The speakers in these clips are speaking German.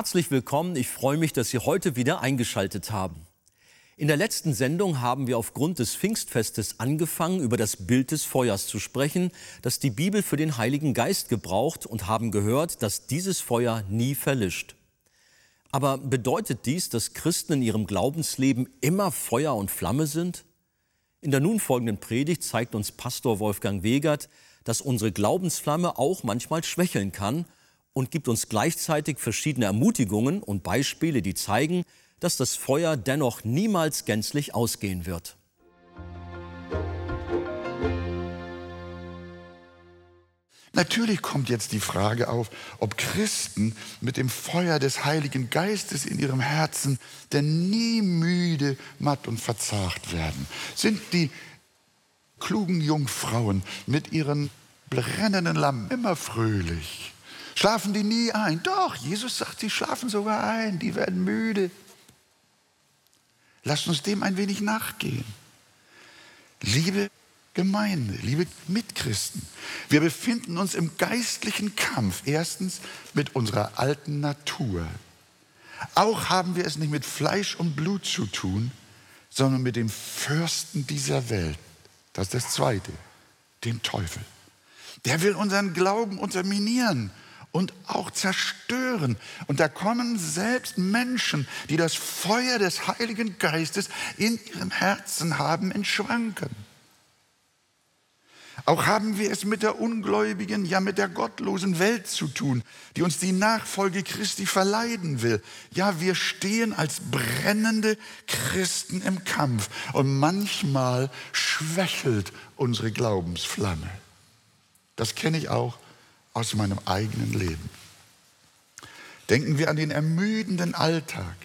Herzlich willkommen, ich freue mich, dass Sie heute wieder eingeschaltet haben. In der letzten Sendung haben wir aufgrund des Pfingstfestes angefangen, über das Bild des Feuers zu sprechen, das die Bibel für den Heiligen Geist gebraucht und haben gehört, dass dieses Feuer nie verlischt. Aber bedeutet dies, dass Christen in ihrem Glaubensleben immer Feuer und Flamme sind? In der nun folgenden Predigt zeigt uns Pastor Wolfgang Wegert, dass unsere Glaubensflamme auch manchmal schwächeln kann und gibt uns gleichzeitig verschiedene Ermutigungen und Beispiele, die zeigen, dass das Feuer dennoch niemals gänzlich ausgehen wird. Natürlich kommt jetzt die Frage auf, ob Christen mit dem Feuer des Heiligen Geistes in ihrem Herzen denn nie müde, matt und verzagt werden. Sind die klugen Jungfrauen mit ihren brennenden Lampen immer fröhlich? Schlafen die nie ein? Doch, Jesus sagt, sie schlafen sogar ein, die werden müde. Lasst uns dem ein wenig nachgehen. Liebe Gemeinde, liebe Mitchristen, wir befinden uns im geistlichen Kampf. Erstens mit unserer alten Natur. Auch haben wir es nicht mit Fleisch und Blut zu tun, sondern mit dem Fürsten dieser Welt. Das ist das Zweite, dem Teufel. Der will unseren Glauben unterminieren und auch zerstören. Und da kommen selbst Menschen, die das Feuer des Heiligen Geistes in ihrem Herzen haben, in Schwanken. Auch haben wir es mit der ungläubigen, ja mit der gottlosen Welt zu tun, die uns die Nachfolge Christi verleiden will. Ja, wir stehen als brennende Christen im Kampf und manchmal schwächelt unsere Glaubensflamme. Das kenne ich auch aus meinem eigenen Leben. Denken wir an den ermüdenden Alltag,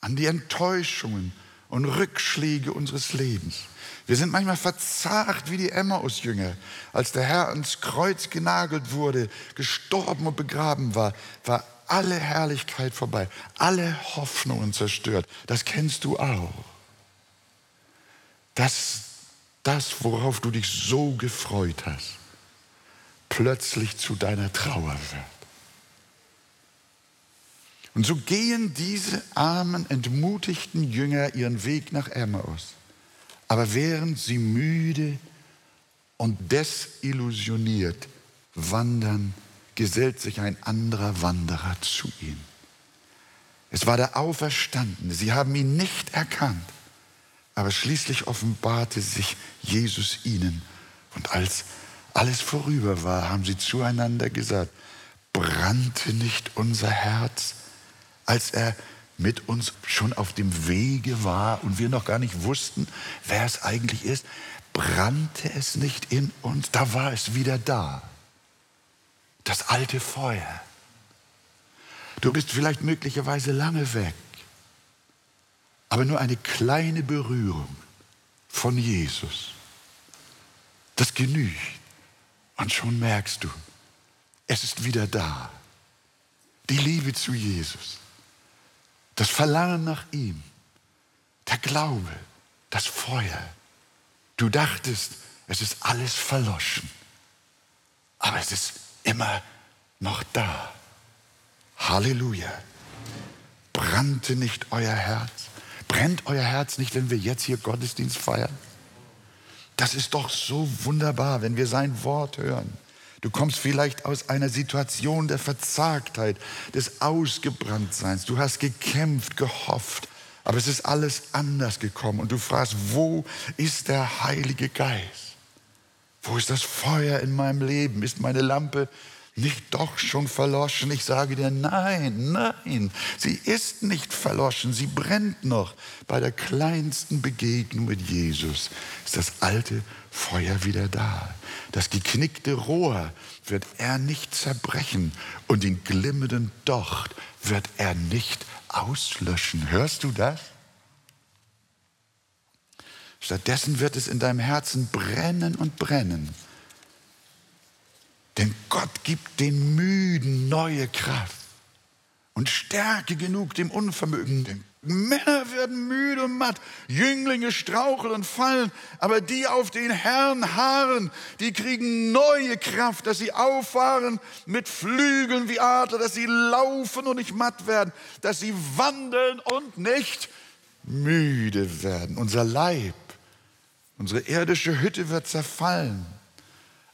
an die Enttäuschungen und Rückschläge unseres Lebens. Wir sind manchmal verzagt wie die Emmaus-Jünger. Als der Herr ans Kreuz genagelt wurde, gestorben und begraben war, war alle Herrlichkeit vorbei, alle Hoffnungen zerstört. Das kennst du auch. Das, das, worauf du dich so gefreut hast plötzlich zu deiner Trauer wird. Und so gehen diese armen, entmutigten Jünger ihren Weg nach Emmaus. Aber während sie müde und desillusioniert wandern, gesellt sich ein anderer Wanderer zu ihnen. Es war der Auferstandene. Sie haben ihn nicht erkannt. Aber schließlich offenbarte sich Jesus ihnen. Und als alles vorüber war, haben sie zueinander gesagt, brannte nicht unser Herz, als er mit uns schon auf dem Wege war und wir noch gar nicht wussten, wer es eigentlich ist, brannte es nicht in uns, da war es wieder da. Das alte Feuer. Du bist vielleicht möglicherweise lange weg, aber nur eine kleine Berührung von Jesus. Das genügt. Und schon merkst du, es ist wieder da. Die Liebe zu Jesus, das Verlangen nach ihm, der Glaube, das Feuer. Du dachtest, es ist alles verloschen, aber es ist immer noch da. Halleluja. Brannte nicht euer Herz? Brennt euer Herz nicht, wenn wir jetzt hier Gottesdienst feiern? Das ist doch so wunderbar, wenn wir sein Wort hören. Du kommst vielleicht aus einer Situation der Verzagtheit, des Ausgebranntseins. Du hast gekämpft, gehofft, aber es ist alles anders gekommen. Und du fragst, wo ist der Heilige Geist? Wo ist das Feuer in meinem Leben? Ist meine Lampe nicht doch schon verloschen? Ich sage dir, nein, nein, sie ist nicht verloschen, sie brennt noch. Bei der kleinsten Begegnung mit Jesus ist das alte Feuer wieder da. Das geknickte Rohr wird er nicht zerbrechen und den glimmenden Docht wird er nicht auslöschen. Hörst du das? Stattdessen wird es in deinem Herzen brennen und brennen denn Gott gibt den Müden neue Kraft und Stärke genug dem Unvermögenden. Männer werden müde und matt, Jünglinge straucheln und fallen, aber die auf den Herrn harren, die kriegen neue Kraft, dass sie auffahren mit Flügeln wie Adler, dass sie laufen und nicht matt werden, dass sie wandeln und nicht müde werden. Unser Leib, unsere irdische Hütte wird zerfallen,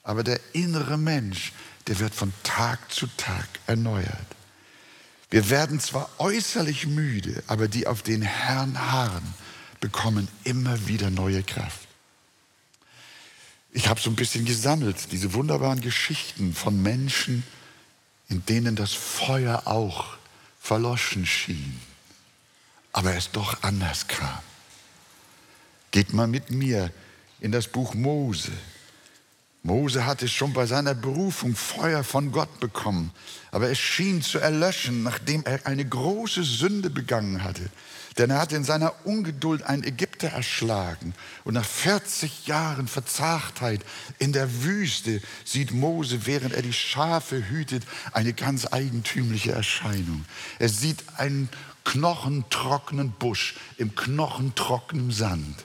aber der innere Mensch, der wird von Tag zu Tag erneuert. Wir werden zwar äußerlich müde, aber die auf den Herrn harren, bekommen immer wieder neue Kraft. Ich habe so ein bisschen gesammelt, diese wunderbaren Geschichten von Menschen, in denen das Feuer auch verloschen schien, aber es doch anders kam. Geht mal mit mir in das Buch Mose. Mose hatte schon bei seiner Berufung Feuer von Gott bekommen, aber es schien zu erlöschen, nachdem er eine große Sünde begangen hatte. Denn er hatte in seiner Ungeduld einen Ägypter erschlagen. Und nach 40 Jahren Verzagtheit in der Wüste sieht Mose, während er die Schafe hütet, eine ganz eigentümliche Erscheinung. Er sieht einen knochentrockenen Busch im knochentrockenen Sand.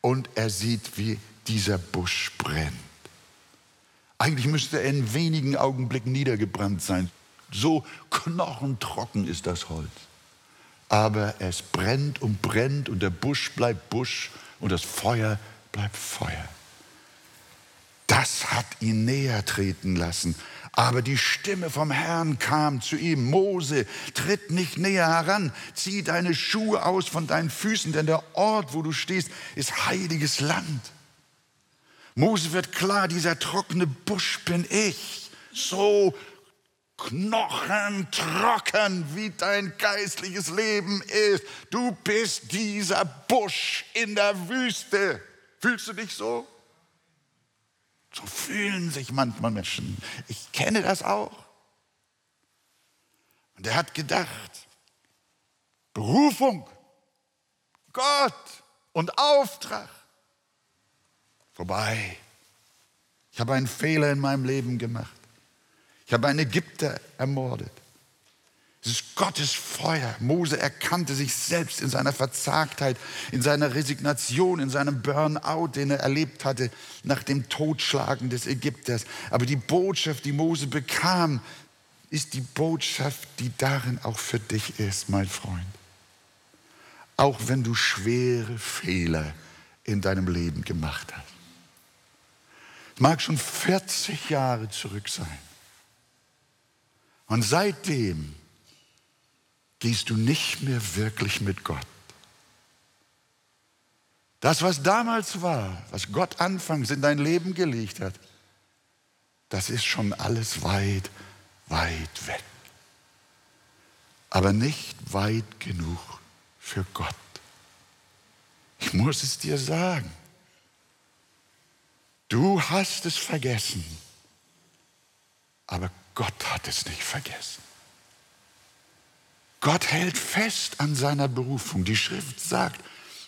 Und er sieht, wie dieser Busch brennt. Eigentlich müsste er in wenigen Augenblicken niedergebrannt sein. So knochentrocken ist das Holz. Aber es brennt und brennt und der Busch bleibt Busch und das Feuer bleibt Feuer. Das hat ihn näher treten lassen. Aber die Stimme vom Herrn kam zu ihm, Mose, tritt nicht näher heran, zieh deine Schuhe aus von deinen Füßen, denn der Ort, wo du stehst, ist heiliges Land. Mose wird klar, dieser trockene Busch bin ich. So knochentrocken, wie dein geistliches Leben ist. Du bist dieser Busch in der Wüste. Fühlst du dich so? So fühlen sich manchmal Menschen. Ich kenne das auch. Und er hat gedacht, Berufung, Gott und Auftrag vorbei. Ich habe einen Fehler in meinem Leben gemacht. Ich habe einen Ägypter ermordet. Es ist Gottes Feuer. Mose erkannte sich selbst in seiner Verzagtheit, in seiner Resignation, in seinem Burnout, den er erlebt hatte nach dem Totschlagen des Ägypters. Aber die Botschaft, die Mose bekam, ist die Botschaft, die darin auch für dich ist, mein Freund. Auch wenn du schwere Fehler in deinem Leben gemacht hast. Mag schon 40 Jahre zurück sein. Und seitdem gehst du nicht mehr wirklich mit Gott. Das, was damals war, was Gott anfangs in dein Leben gelegt hat, das ist schon alles weit, weit weg. Aber nicht weit genug für Gott. Ich muss es dir sagen. Du hast es vergessen, aber Gott hat es nicht vergessen. Gott hält fest an seiner Berufung. Die Schrift sagt,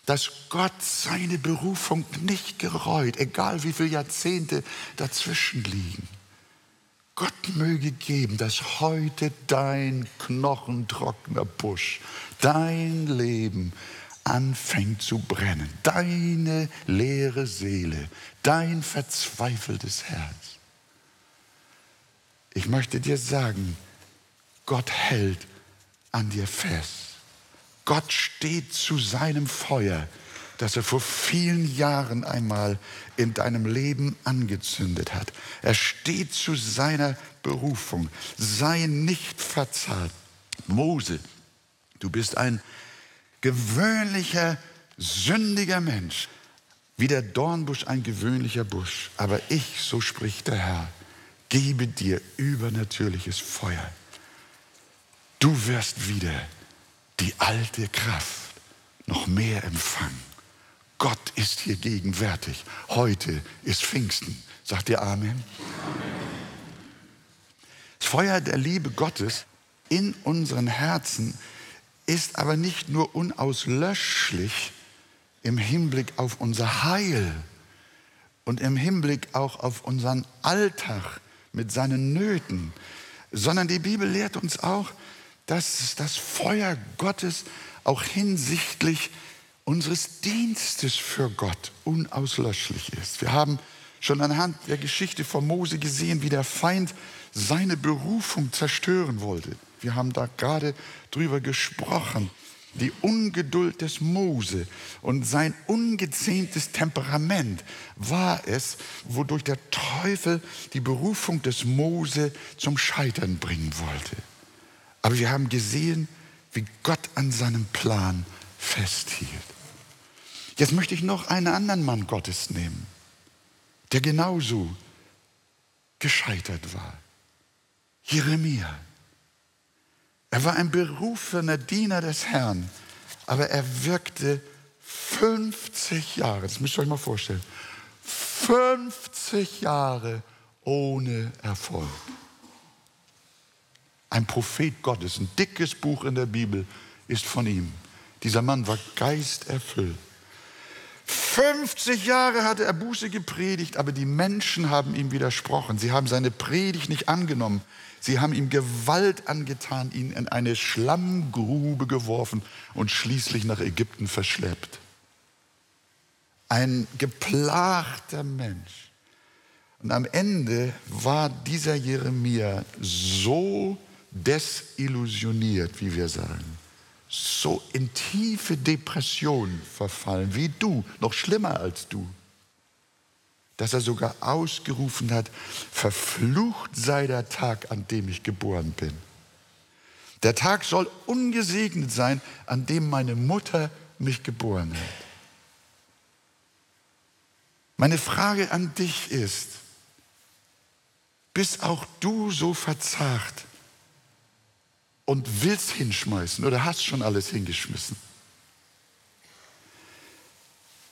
dass Gott seine Berufung nicht gereut, egal wie viele Jahrzehnte dazwischen liegen. Gott möge geben, dass heute dein knochentrockener Busch, dein Leben anfängt zu brennen. Deine leere Seele, dein verzweifeltes Herz. Ich möchte dir sagen, Gott hält an dir fest. Gott steht zu seinem Feuer, das er vor vielen Jahren einmal in deinem Leben angezündet hat. Er steht zu seiner Berufung. Sei nicht verzahlt. Mose, du bist ein gewöhnlicher, sündiger Mensch, wie der Dornbusch ein gewöhnlicher Busch. Aber ich, so spricht der Herr, gebe dir übernatürliches Feuer. Du wirst wieder die alte Kraft noch mehr empfangen. Gott ist hier gegenwärtig. Heute ist Pfingsten. Sagt ihr Amen? Das Feuer der Liebe Gottes in unseren Herzen ist aber nicht nur unauslöschlich im Hinblick auf unser Heil und im Hinblick auch auf unseren Alltag mit seinen Nöten, sondern die Bibel lehrt uns auch, dass das Feuer Gottes auch hinsichtlich unseres Dienstes für Gott unauslöschlich ist. Wir haben schon anhand der Geschichte von Mose gesehen, wie der Feind seine Berufung zerstören wollte. Wir haben da gerade drüber gesprochen. Die Ungeduld des Mose und sein ungezähmtes Temperament war es, wodurch der Teufel die Berufung des Mose zum Scheitern bringen wollte. Aber wir haben gesehen, wie Gott an seinem Plan festhielt. Jetzt möchte ich noch einen anderen Mann Gottes nehmen, der genauso gescheitert war. Jeremia. Er war ein berufener Diener des Herrn, aber er wirkte 50 Jahre, das müsst ihr euch mal vorstellen, 50 Jahre ohne Erfolg. Ein Prophet Gottes, ein dickes Buch in der Bibel ist von ihm. Dieser Mann war geisterfüllt. 50 Jahre hatte er Buße gepredigt, aber die Menschen haben ihm widersprochen. Sie haben seine Predigt nicht angenommen. Sie haben ihm Gewalt angetan, ihn in eine Schlammgrube geworfen und schließlich nach Ägypten verschleppt. Ein geplagter Mensch. Und am Ende war dieser Jeremia so desillusioniert, wie wir sagen so in tiefe Depression verfallen, wie du, noch schlimmer als du, dass er sogar ausgerufen hat, verflucht sei der Tag, an dem ich geboren bin. Der Tag soll ungesegnet sein, an dem meine Mutter mich geboren hat. Meine Frage an dich ist, bist auch du so verzagt, und willst hinschmeißen oder hast schon alles hingeschmissen.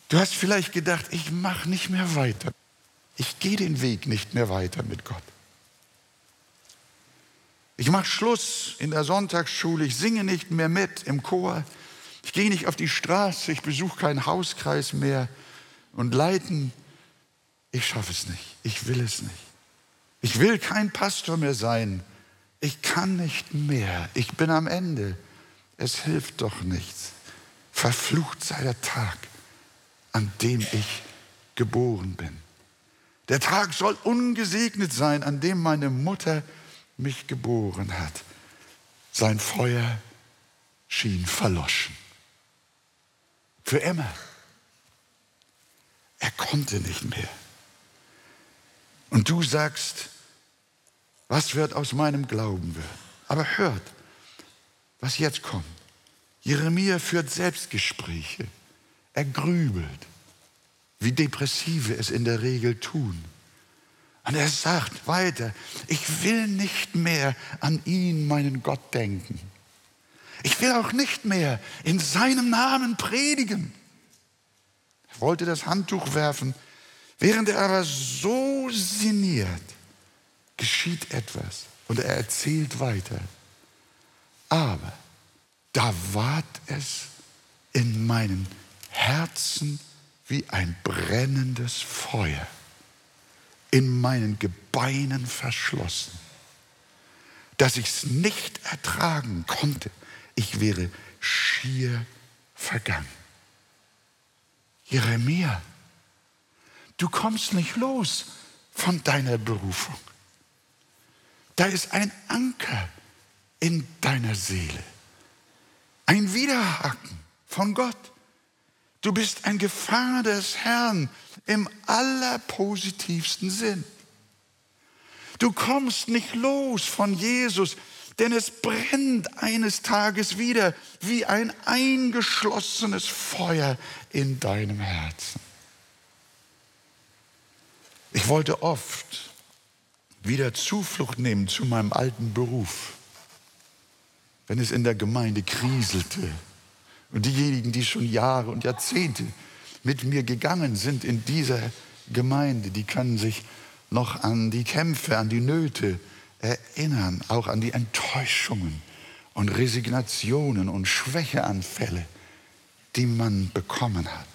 Du hast vielleicht gedacht, ich mache nicht mehr weiter. Ich gehe den Weg nicht mehr weiter mit Gott. Ich mache Schluss in der Sonntagsschule, ich singe nicht mehr mit im Chor, ich gehe nicht auf die Straße, ich besuche keinen Hauskreis mehr und leiten, ich schaffe es nicht, ich will es nicht. Ich will kein Pastor mehr sein, ich kann nicht mehr, ich bin am Ende, es hilft doch nichts. Verflucht sei der Tag, an dem ich geboren bin. Der Tag soll ungesegnet sein, an dem meine Mutter mich geboren hat. Sein Feuer schien verloschen. Für immer. Er konnte nicht mehr. Und du sagst, was wird aus meinem Glauben werden? Aber hört, was jetzt kommt. Jeremia führt Selbstgespräche. Er grübelt, wie Depressive es in der Regel tun. Und er sagt weiter, ich will nicht mehr an ihn, meinen Gott, denken. Ich will auch nicht mehr in seinem Namen predigen. Er wollte das Handtuch werfen, während er aber so sinniert, geschieht etwas. Und er erzählt weiter. Aber da ward es in meinem Herzen wie ein brennendes Feuer, in meinen Gebeinen verschlossen, dass ich es nicht ertragen konnte. Ich wäre schier vergangen. Jeremia, du kommst nicht los von deiner Berufung. Da ist ein Anker in deiner Seele. Ein Widerhaken von Gott. Du bist ein Gefangener des Herrn im allerpositivsten Sinn. Du kommst nicht los von Jesus, denn es brennt eines Tages wieder wie ein eingeschlossenes Feuer in deinem Herzen. Ich wollte oft wieder Zuflucht nehmen zu meinem alten Beruf, wenn es in der Gemeinde kriselte und diejenigen, die schon Jahre und Jahrzehnte mit mir gegangen sind in dieser Gemeinde, die können sich noch an die Kämpfe, an die Nöte erinnern, auch an die Enttäuschungen und Resignationen und Schwächeanfälle, die man bekommen hat.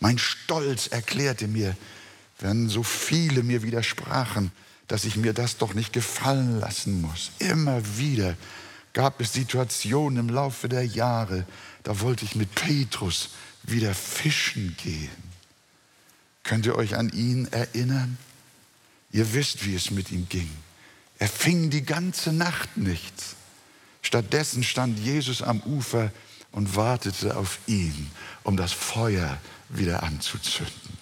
Mein Stolz erklärte mir, wenn so viele mir widersprachen, dass ich mir das doch nicht gefallen lassen muss. Immer wieder gab es Situationen im Laufe der Jahre, da wollte ich mit Petrus wieder fischen gehen. Könnt ihr euch an ihn erinnern? Ihr wisst, wie es mit ihm ging. Er fing die ganze Nacht nichts. Stattdessen stand Jesus am Ufer und wartete auf ihn, um das Feuer wieder anzuzünden.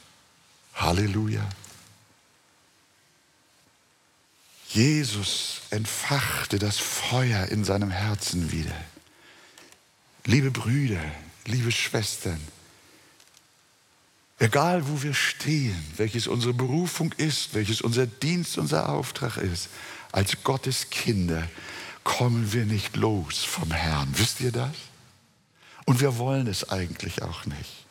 Halleluja. Jesus entfachte das Feuer in seinem Herzen wieder. Liebe Brüder, liebe Schwestern, egal wo wir stehen, welches unsere Berufung ist, welches unser Dienst, unser Auftrag ist, als Gottes Kinder kommen wir nicht los vom Herrn. Wisst ihr das? Und wir wollen es eigentlich auch nicht.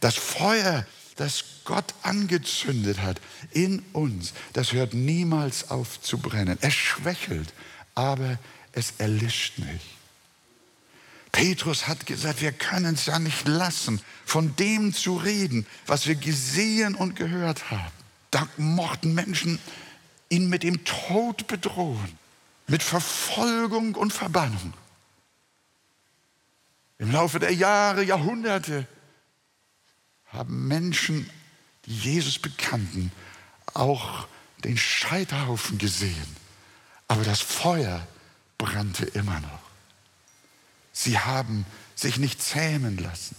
Das Feuer, das Gott angezündet hat in uns, das hört niemals auf zu brennen. Es schwächelt, aber es erlischt nicht. Petrus hat gesagt, wir können es ja nicht lassen, von dem zu reden, was wir gesehen und gehört haben. Da mochten Menschen ihn mit dem Tod bedrohen, mit Verfolgung und Verbannung. Im Laufe der Jahre, Jahrhunderte haben Menschen, die Jesus bekannten, auch den Scheiterhaufen gesehen. Aber das Feuer brannte immer noch. Sie haben sich nicht zähmen lassen.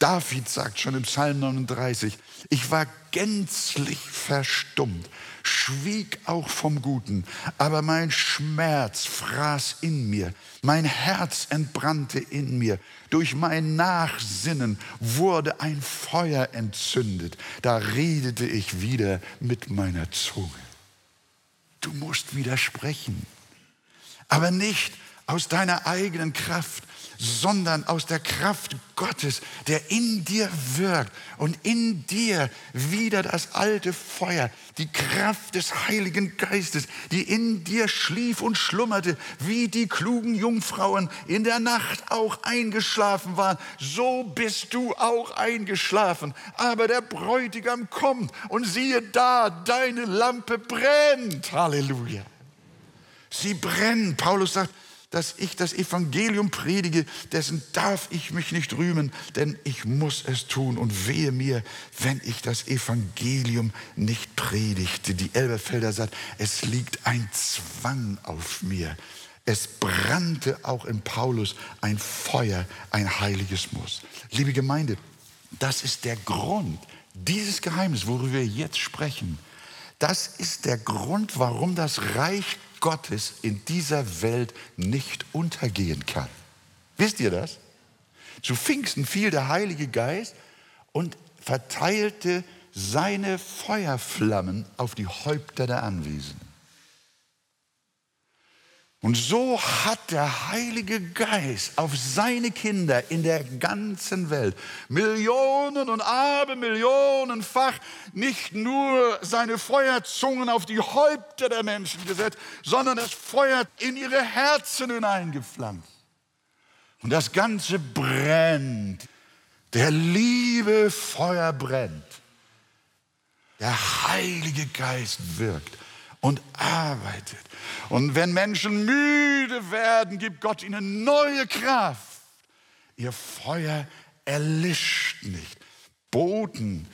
David sagt schon im Psalm 39, ich war gänzlich verstummt, schwieg auch vom Guten, aber mein Schmerz fraß in mir, mein Herz entbrannte in mir, durch mein Nachsinnen wurde ein Feuer entzündet, da redete ich wieder mit meiner Zunge. Du musst widersprechen, aber nicht aus deiner eigenen Kraft, sondern aus der Kraft Gottes, der in dir wirkt und in dir wieder das alte Feuer, die Kraft des Heiligen Geistes, die in dir schlief und schlummerte, wie die klugen Jungfrauen in der Nacht auch eingeschlafen waren, so bist du auch eingeschlafen. Aber der Bräutigam kommt und siehe da, deine Lampe brennt. Halleluja. Sie brennen. Paulus sagt, dass ich das Evangelium predige, dessen darf ich mich nicht rühmen, denn ich muss es tun und wehe mir, wenn ich das Evangelium nicht predigte. Die Elberfelder sagt, es liegt ein Zwang auf mir. Es brannte auch in Paulus ein Feuer, ein heiliges Muss. Liebe Gemeinde, das ist der Grund, dieses Geheimnis, worüber wir jetzt sprechen, das ist der Grund, warum das Reich Gottes in dieser Welt nicht untergehen kann. Wisst ihr das? Zu Pfingsten fiel der Heilige Geist und verteilte seine Feuerflammen auf die Häupter der Anwesenden. Und so hat der Heilige Geist auf seine Kinder in der ganzen Welt Millionen und Abermillionenfach nicht nur seine Feuerzungen auf die Häupter der Menschen gesetzt, sondern das Feuer in ihre Herzen hineingepflanzt. Und das Ganze brennt. Der Liebe Feuer brennt. Der Heilige Geist wirkt und arbeitet. Und wenn Menschen müde werden, gibt Gott ihnen neue Kraft. Ihr Feuer erlischt nicht. Boten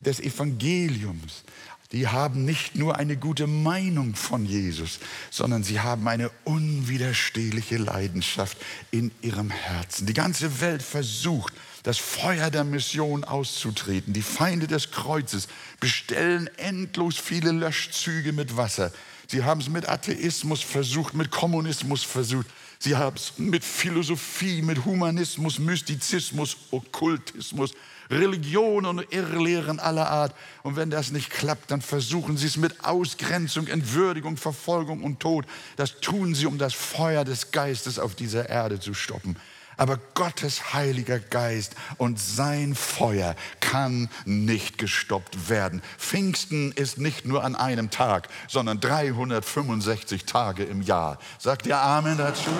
des Evangeliums, die haben nicht nur eine gute Meinung von Jesus, sondern sie haben eine unwiderstehliche Leidenschaft in ihrem Herzen. Die ganze Welt versucht, das Feuer der Mission auszutreten. Die Feinde des Kreuzes bestellen endlos viele Löschzüge mit Wasser. Sie haben es mit Atheismus versucht, mit Kommunismus versucht. Sie haben es mit Philosophie, mit Humanismus, Mystizismus, Okkultismus, Religion und Irrlehren aller Art. Und wenn das nicht klappt, dann versuchen sie es mit Ausgrenzung, Entwürdigung, Verfolgung und Tod. Das tun sie, um das Feuer des Geistes auf dieser Erde zu stoppen. Aber Gottes Heiliger Geist und sein Feuer kann nicht gestoppt werden. Pfingsten ist nicht nur an einem Tag, sondern 365 Tage im Jahr. Sagt ihr Amen dazu?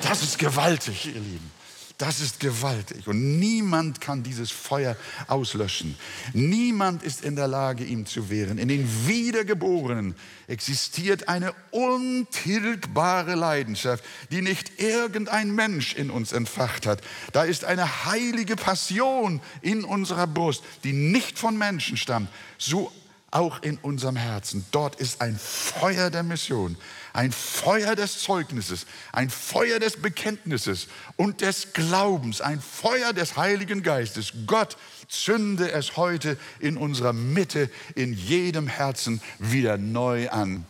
Das ist gewaltig, ihr Lieben. Das ist gewaltig und niemand kann dieses Feuer auslöschen. Niemand ist in der Lage, ihm zu wehren. In den Wiedergeborenen existiert eine untilgbare Leidenschaft, die nicht irgendein Mensch in uns entfacht hat. Da ist eine heilige Passion in unserer Brust, die nicht von Menschen stammt, so auch in unserem Herzen. Dort ist ein Feuer der Mission ein Feuer des Zeugnisses, ein Feuer des Bekenntnisses und des Glaubens, ein Feuer des Heiligen Geistes. Gott zünde es heute in unserer Mitte, in jedem Herzen wieder neu an.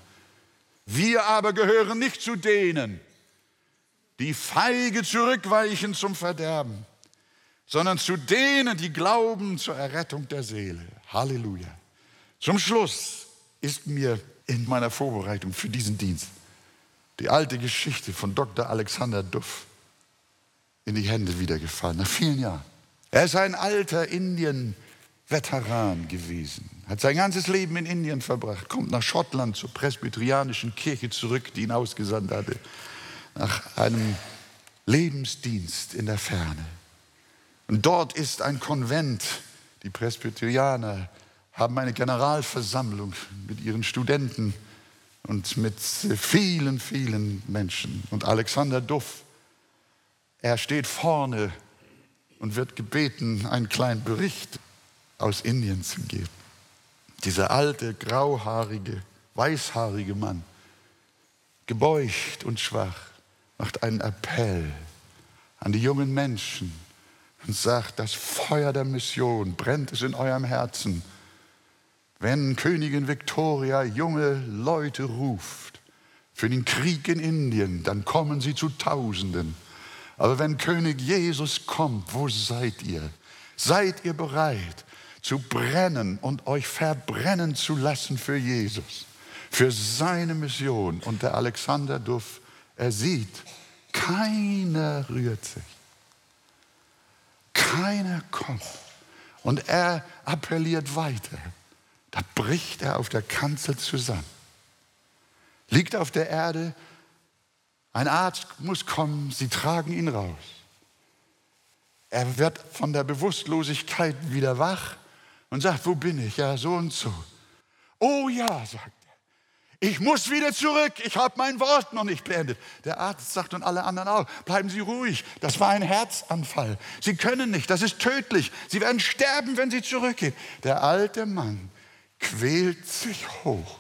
Wir aber gehören nicht zu denen, die feige zurückweichen zum Verderben, sondern zu denen, die glauben zur Errettung der Seele. Halleluja. Zum Schluss ist mir in meiner Vorbereitung für diesen Dienst die alte Geschichte von Dr. Alexander Duff in die Hände wiedergefallen, nach vielen Jahren. Er ist ein alter Indien-Veteran gewesen, hat sein ganzes Leben in Indien verbracht, kommt nach Schottland zur presbyterianischen Kirche zurück, die ihn ausgesandt hatte, nach einem Lebensdienst in der Ferne. Und dort ist ein Konvent, die Presbyterianer haben eine Generalversammlung mit ihren Studenten und mit vielen, vielen Menschen. Und Alexander Duff, er steht vorne und wird gebeten, einen kleinen Bericht aus Indien zu geben. Dieser alte, grauhaarige, weißhaarige Mann, gebeugt und schwach, macht einen Appell an die jungen Menschen und sagt, das Feuer der Mission brennt es in eurem Herzen wenn Königin Victoria junge Leute ruft für den Krieg in Indien, dann kommen sie zu Tausenden. Aber wenn König Jesus kommt, wo seid ihr? Seid ihr bereit zu brennen und euch verbrennen zu lassen für Jesus, für seine Mission? Und der Alexander Duff, er sieht, keiner rührt sich. Keiner kommt. Und er appelliert weiter. Da bricht er auf der Kanzel zusammen, liegt auf der Erde, ein Arzt muss kommen, sie tragen ihn raus. Er wird von der Bewusstlosigkeit wieder wach und sagt, wo bin ich? Ja, so und so. Oh ja, sagt er. Ich muss wieder zurück. Ich habe mein Wort noch nicht beendet. Der Arzt sagt und alle anderen auch, bleiben Sie ruhig. Das war ein Herzanfall. Sie können nicht. Das ist tödlich. Sie werden sterben, wenn Sie zurückgehen. Der alte Mann quält sich hoch.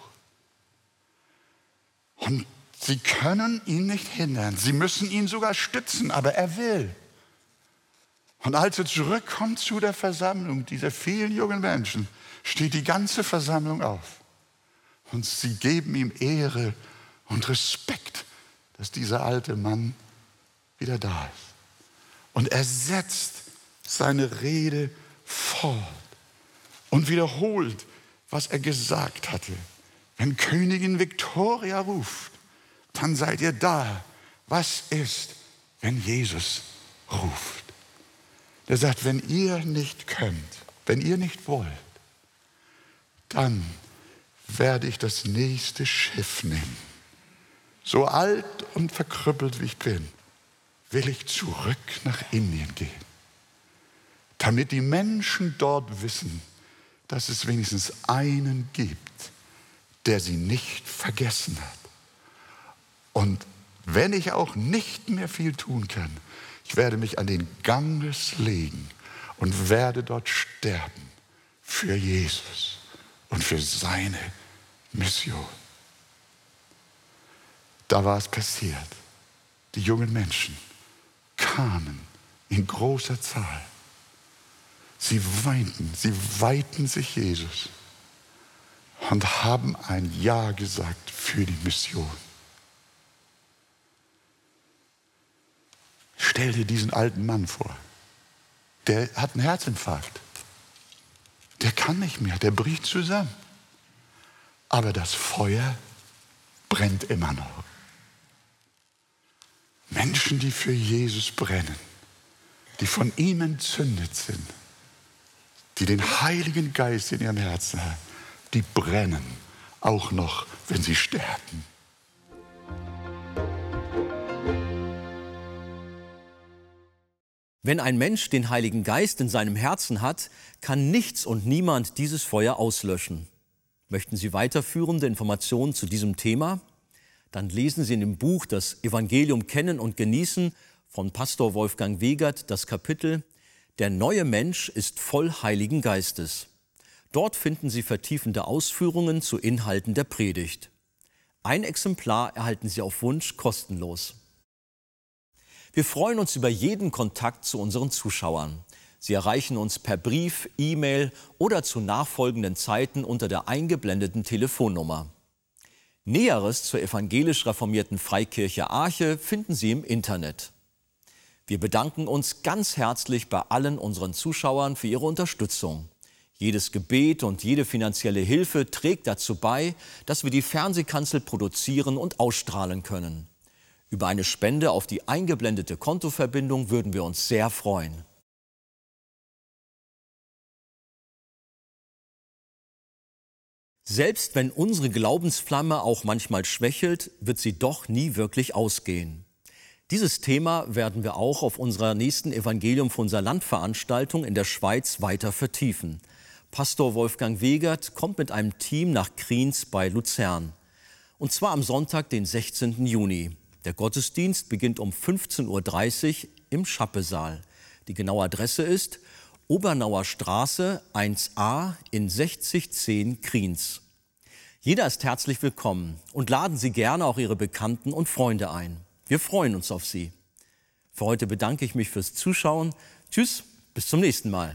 Und sie können ihn nicht hindern. Sie müssen ihn sogar stützen, aber er will. Und als er zurückkommt zu der Versammlung dieser vielen jungen Menschen, steht die ganze Versammlung auf. Und sie geben ihm Ehre und Respekt, dass dieser alte Mann wieder da ist. Und er setzt seine Rede fort und wiederholt was er gesagt hatte. Wenn Königin Victoria ruft, dann seid ihr da. Was ist, wenn Jesus ruft? Er sagt, wenn ihr nicht könnt, wenn ihr nicht wollt, dann werde ich das nächste Schiff nehmen. So alt und verkrüppelt wie ich bin, will ich zurück nach Indien gehen, damit die Menschen dort wissen, dass es wenigstens einen gibt, der sie nicht vergessen hat. Und wenn ich auch nicht mehr viel tun kann, ich werde mich an den Ganges legen und werde dort sterben für Jesus und für seine Mission. Da war es passiert. Die jungen Menschen kamen in großer Zahl Sie weinten, sie weihten sich Jesus und haben ein Ja gesagt für die Mission. Stell dir diesen alten Mann vor. Der hat einen Herzinfarkt. Der kann nicht mehr, der bricht zusammen. Aber das Feuer brennt immer noch. Menschen, die für Jesus brennen, die von ihm entzündet sind, die den Heiligen Geist in ihrem Herzen haben, die brennen, auch noch, wenn sie sterben. Wenn ein Mensch den Heiligen Geist in seinem Herzen hat, kann nichts und niemand dieses Feuer auslöschen. Möchten Sie weiterführende Informationen zu diesem Thema? Dann lesen Sie in dem Buch Das Evangelium kennen und genießen von Pastor Wolfgang Wegert das Kapitel Der neue Mensch ist voll Heiligen Geistes. Dort finden Sie vertiefende Ausführungen zu Inhalten der Predigt. Ein Exemplar erhalten Sie auf Wunsch kostenlos. Wir freuen uns über jeden Kontakt zu unseren Zuschauern. Sie erreichen uns per Brief, E-Mail oder zu nachfolgenden Zeiten unter der eingeblendeten Telefonnummer. Näheres zur evangelisch reformierten Freikirche Arche finden Sie im Internet. Wir bedanken uns ganz herzlich bei allen unseren Zuschauern für ihre Unterstützung. Jedes Gebet und jede finanzielle Hilfe trägt dazu bei, dass wir die Fernsehkanzel produzieren und ausstrahlen können. Über eine Spende auf die eingeblendete Kontoverbindung würden wir uns sehr freuen. Selbst wenn unsere Glaubensflamme auch manchmal schwächelt, wird sie doch nie wirklich ausgehen. Dieses Thema werden wir auch auf unserer nächsten Evangelium von unserer Landveranstaltung in der Schweiz weiter vertiefen. Pastor Wolfgang Wegert kommt mit einem Team nach Kriens bei Luzern. Und zwar am Sonntag, den 16. Juni. Der Gottesdienst beginnt um 15.30 Uhr im Schappesaal. Die genaue Adresse ist Obernauer Straße 1a in 6010 Kriens. Jeder ist herzlich willkommen und laden Sie gerne auch Ihre Bekannten und Freunde ein. Wir freuen uns auf Sie. Für heute bedanke ich mich fürs Zuschauen. Tschüss, bis zum nächsten Mal.